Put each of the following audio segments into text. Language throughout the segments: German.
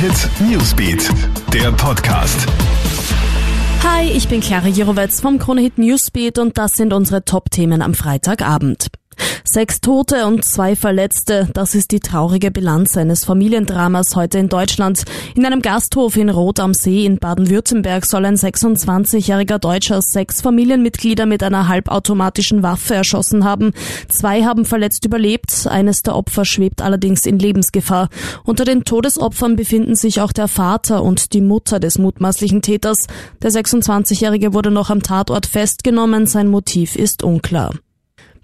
Hit Newsbeat, der Podcast. Hi, ich bin Clara Jirovetz vom Kronehit Newsbeat und das sind unsere Top-Themen am Freitagabend. Sechs Tote und zwei Verletzte, das ist die traurige Bilanz eines Familiendramas heute in Deutschland. In einem Gasthof in Rot am See in Baden-Württemberg soll ein 26-jähriger Deutscher sechs Familienmitglieder mit einer halbautomatischen Waffe erschossen haben. Zwei haben verletzt überlebt, eines der Opfer schwebt allerdings in Lebensgefahr. Unter den Todesopfern befinden sich auch der Vater und die Mutter des mutmaßlichen Täters. Der 26-jährige wurde noch am Tatort festgenommen, sein Motiv ist unklar.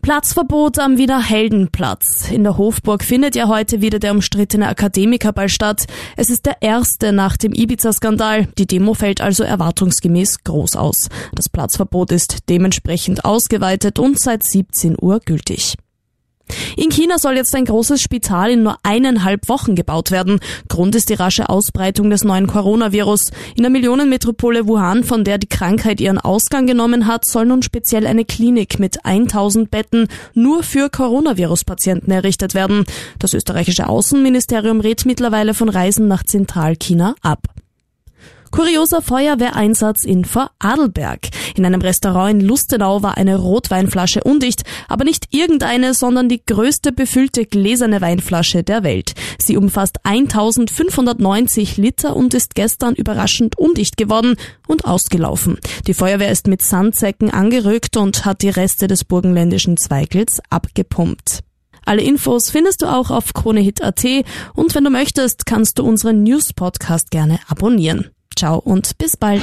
Platzverbot am Wiener Heldenplatz. In der Hofburg findet ja heute wieder der umstrittene Akademikerball statt. Es ist der erste nach dem Ibiza-Skandal. Die Demo fällt also erwartungsgemäß groß aus. Das Platzverbot ist dementsprechend ausgeweitet und seit 17 Uhr gültig. In China soll jetzt ein großes Spital in nur eineinhalb Wochen gebaut werden. Grund ist die rasche Ausbreitung des neuen Coronavirus. In der Millionenmetropole Wuhan, von der die Krankheit ihren Ausgang genommen hat, soll nun speziell eine Klinik mit 1000 Betten nur für Coronavirus-Patienten errichtet werden. Das österreichische Außenministerium rät mittlerweile von Reisen nach Zentralchina ab. Kurioser Feuerwehreinsatz in Vorarlberg. In einem Restaurant in Lustenau war eine Rotweinflasche undicht, aber nicht irgendeine, sondern die größte befüllte gläserne Weinflasche der Welt. Sie umfasst 1590 Liter und ist gestern überraschend undicht geworden und ausgelaufen. Die Feuerwehr ist mit Sandsäcken angerückt und hat die Reste des burgenländischen Zweigels abgepumpt. Alle Infos findest du auch auf KroneHit.at und wenn du möchtest, kannst du unseren News-Podcast gerne abonnieren. Ciao und bis bald.